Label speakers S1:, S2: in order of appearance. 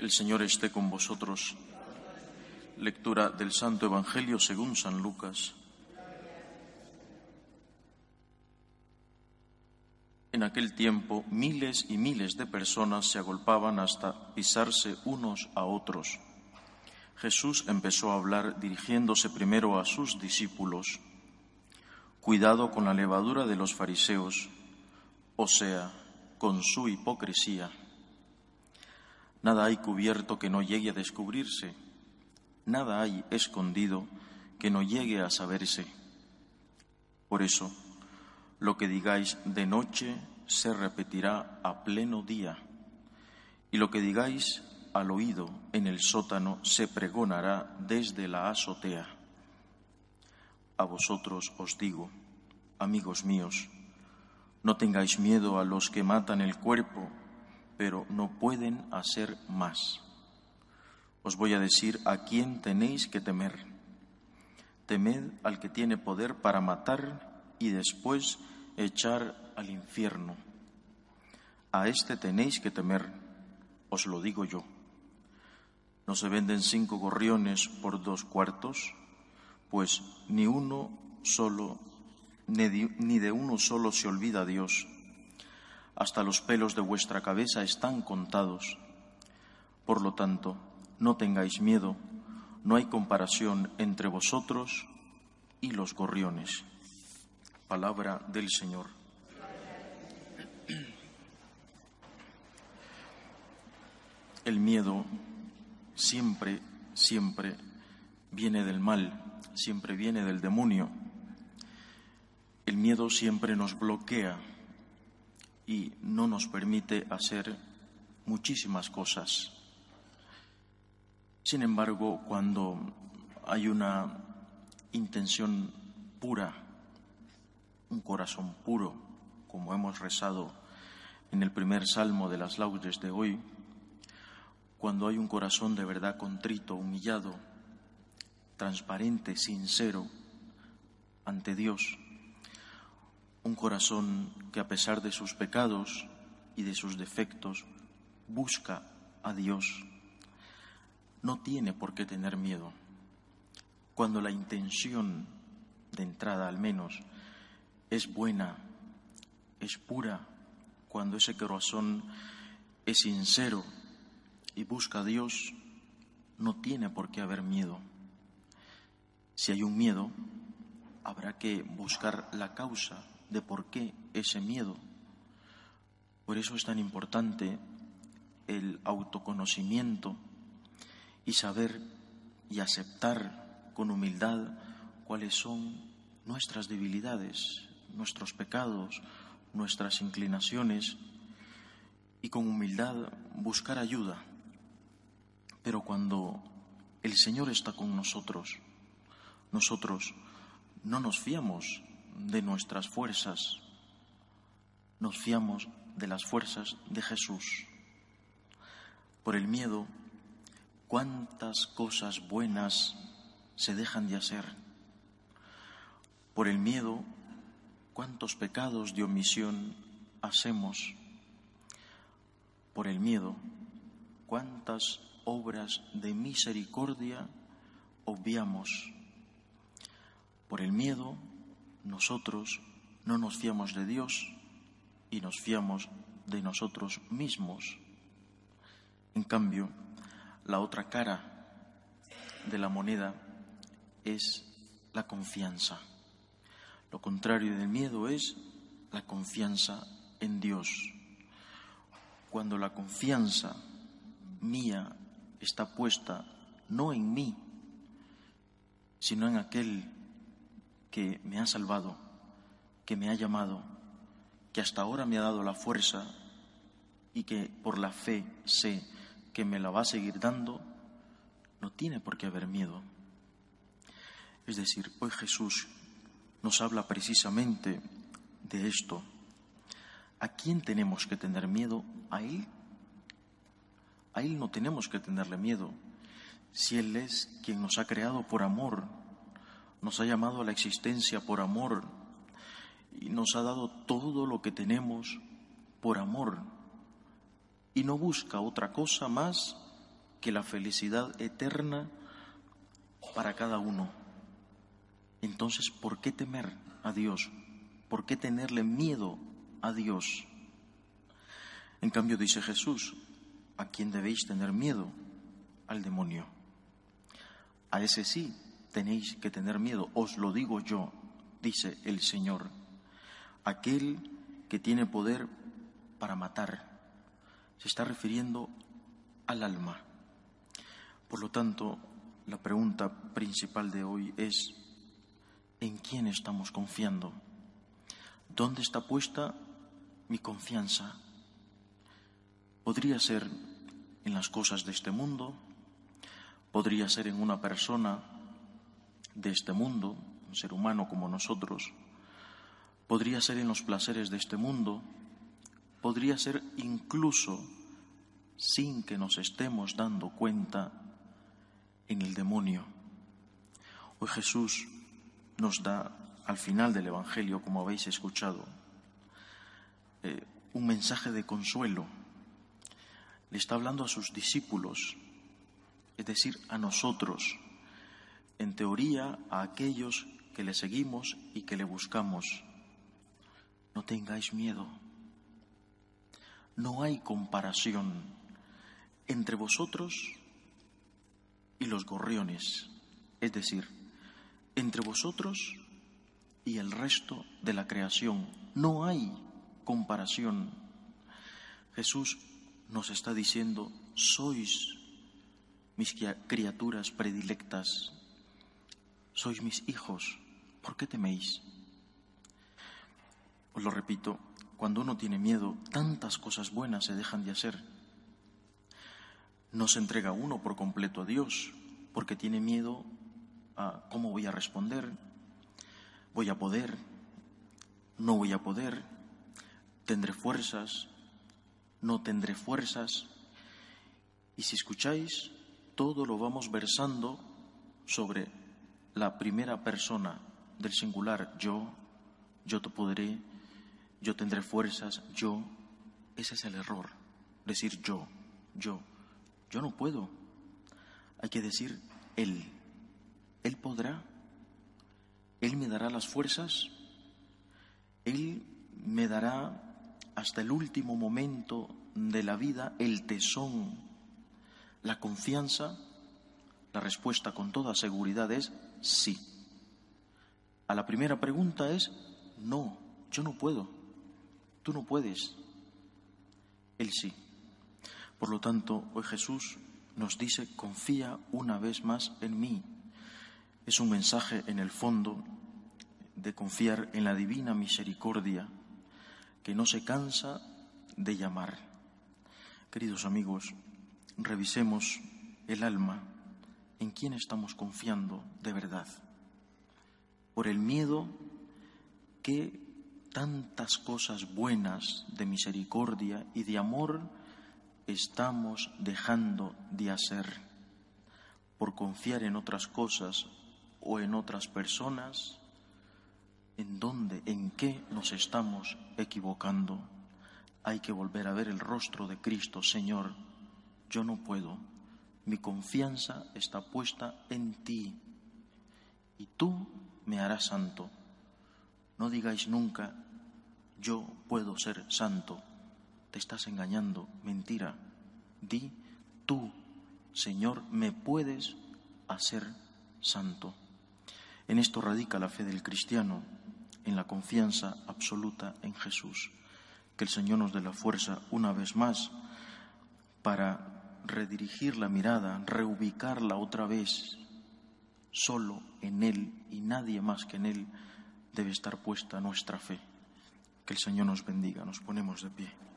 S1: El Señor esté con vosotros. Lectura del Santo Evangelio según San Lucas. En aquel tiempo miles y miles de personas se agolpaban hasta pisarse unos a otros. Jesús empezó a hablar dirigiéndose primero a sus discípulos. Cuidado con la levadura de los fariseos, o sea, con su hipocresía. Nada hay cubierto que no llegue a descubrirse, nada hay escondido que no llegue a saberse. Por eso, lo que digáis de noche se repetirá a pleno día, y lo que digáis al oído en el sótano se pregonará desde la azotea. A vosotros os digo, amigos míos, no tengáis miedo a los que matan el cuerpo, pero no pueden hacer más. Os voy a decir a quién tenéis que temer. Temed al que tiene poder para matar y después echar al infierno. A este tenéis que temer, os lo digo yo. ¿No se venden cinco gorriones por dos cuartos? Pues ni uno solo, ni de uno solo se olvida Dios hasta los pelos de vuestra cabeza están contados. Por lo tanto, no tengáis miedo, no hay comparación entre vosotros y los gorriones. Palabra del Señor. El miedo siempre, siempre viene del mal, siempre viene del demonio. El miedo siempre nos bloquea, y no nos permite hacer muchísimas cosas. Sin embargo, cuando hay una intención pura, un corazón puro, como hemos rezado en el primer salmo de las laudes de hoy, cuando hay un corazón de verdad contrito, humillado, transparente, sincero ante Dios, un corazón que a pesar de sus pecados y de sus defectos busca a Dios, no tiene por qué tener miedo. Cuando la intención de entrada al menos es buena, es pura, cuando ese corazón es sincero y busca a Dios, no tiene por qué haber miedo. Si hay un miedo, habrá que buscar la causa de por qué ese miedo. Por eso es tan importante el autoconocimiento y saber y aceptar con humildad cuáles son nuestras debilidades, nuestros pecados, nuestras inclinaciones y con humildad buscar ayuda. Pero cuando el Señor está con nosotros, nosotros no nos fiamos de nuestras fuerzas, nos fiamos de las fuerzas de Jesús. Por el miedo, cuántas cosas buenas se dejan de hacer. Por el miedo, cuántos pecados de omisión hacemos. Por el miedo, cuántas obras de misericordia obviamos. Por el miedo, nosotros no nos fiamos de Dios y nos fiamos de nosotros mismos. En cambio, la otra cara de la moneda es la confianza. Lo contrario del miedo es la confianza en Dios. Cuando la confianza mía está puesta no en mí, sino en aquel que me ha salvado, que me ha llamado, que hasta ahora me ha dado la fuerza y que por la fe sé que me la va a seguir dando, no tiene por qué haber miedo. Es decir, hoy Jesús nos habla precisamente de esto. ¿A quién tenemos que tener miedo? ¿A Él? A Él no tenemos que tenerle miedo, si Él es quien nos ha creado por amor nos ha llamado a la existencia por amor y nos ha dado todo lo que tenemos por amor y no busca otra cosa más que la felicidad eterna para cada uno. Entonces, ¿por qué temer a Dios? ¿Por qué tenerle miedo a Dios? En cambio, dice Jesús, ¿a quién debéis tener miedo? Al demonio. A ese sí tenéis que tener miedo, os lo digo yo, dice el Señor. Aquel que tiene poder para matar. Se está refiriendo al alma. Por lo tanto, la pregunta principal de hoy es, ¿en quién estamos confiando? ¿Dónde está puesta mi confianza? Podría ser en las cosas de este mundo, podría ser en una persona de este mundo, un ser humano como nosotros, podría ser en los placeres de este mundo, podría ser incluso sin que nos estemos dando cuenta en el demonio. Hoy Jesús nos da al final del Evangelio, como habéis escuchado, eh, un mensaje de consuelo. Le está hablando a sus discípulos, es decir, a nosotros, en teoría a aquellos que le seguimos y que le buscamos. No tengáis miedo. No hay comparación entre vosotros y los gorriones, es decir, entre vosotros y el resto de la creación. No hay comparación. Jesús nos está diciendo, sois mis criaturas predilectas, sois mis hijos, ¿por qué teméis? Os lo repito, cuando uno tiene miedo, tantas cosas buenas se dejan de hacer. No se entrega uno por completo a Dios, porque tiene miedo a cómo voy a responder, voy a poder, no voy a poder, tendré fuerzas, no tendré fuerzas. Y si escucháis, todo lo vamos versando sobre la primera persona del singular, yo, yo te podré, yo tendré fuerzas, yo. Ese es el error, decir yo, yo. Yo no puedo. Hay que decir Él. Él podrá. Él me dará las fuerzas. Él me dará hasta el último momento de la vida el tesón, la confianza. La respuesta con toda seguridad es sí. A la primera pregunta es no, yo no puedo. Tú no puedes. Él sí. Por lo tanto, hoy Jesús nos dice, confía una vez más en mí. Es un mensaje en el fondo de confiar en la divina misericordia que no se cansa de llamar. Queridos amigos, revisemos el alma, en quién estamos confiando de verdad. Por el miedo que tantas cosas buenas de misericordia y de amor estamos dejando de hacer por confiar en otras cosas o en otras personas, en dónde, en qué nos estamos equivocando. Hay que volver a ver el rostro de Cristo, Señor, yo no puedo, mi confianza está puesta en ti y tú me harás santo. No digáis nunca, yo puedo ser santo te estás engañando, mentira. Di, tú, Señor, me puedes hacer santo. En esto radica la fe del cristiano, en la confianza absoluta en Jesús. Que el Señor nos dé la fuerza una vez más para redirigir la mirada, reubicarla otra vez. Solo en Él y nadie más que en Él debe estar puesta nuestra fe. Que el Señor nos bendiga. Nos ponemos de pie.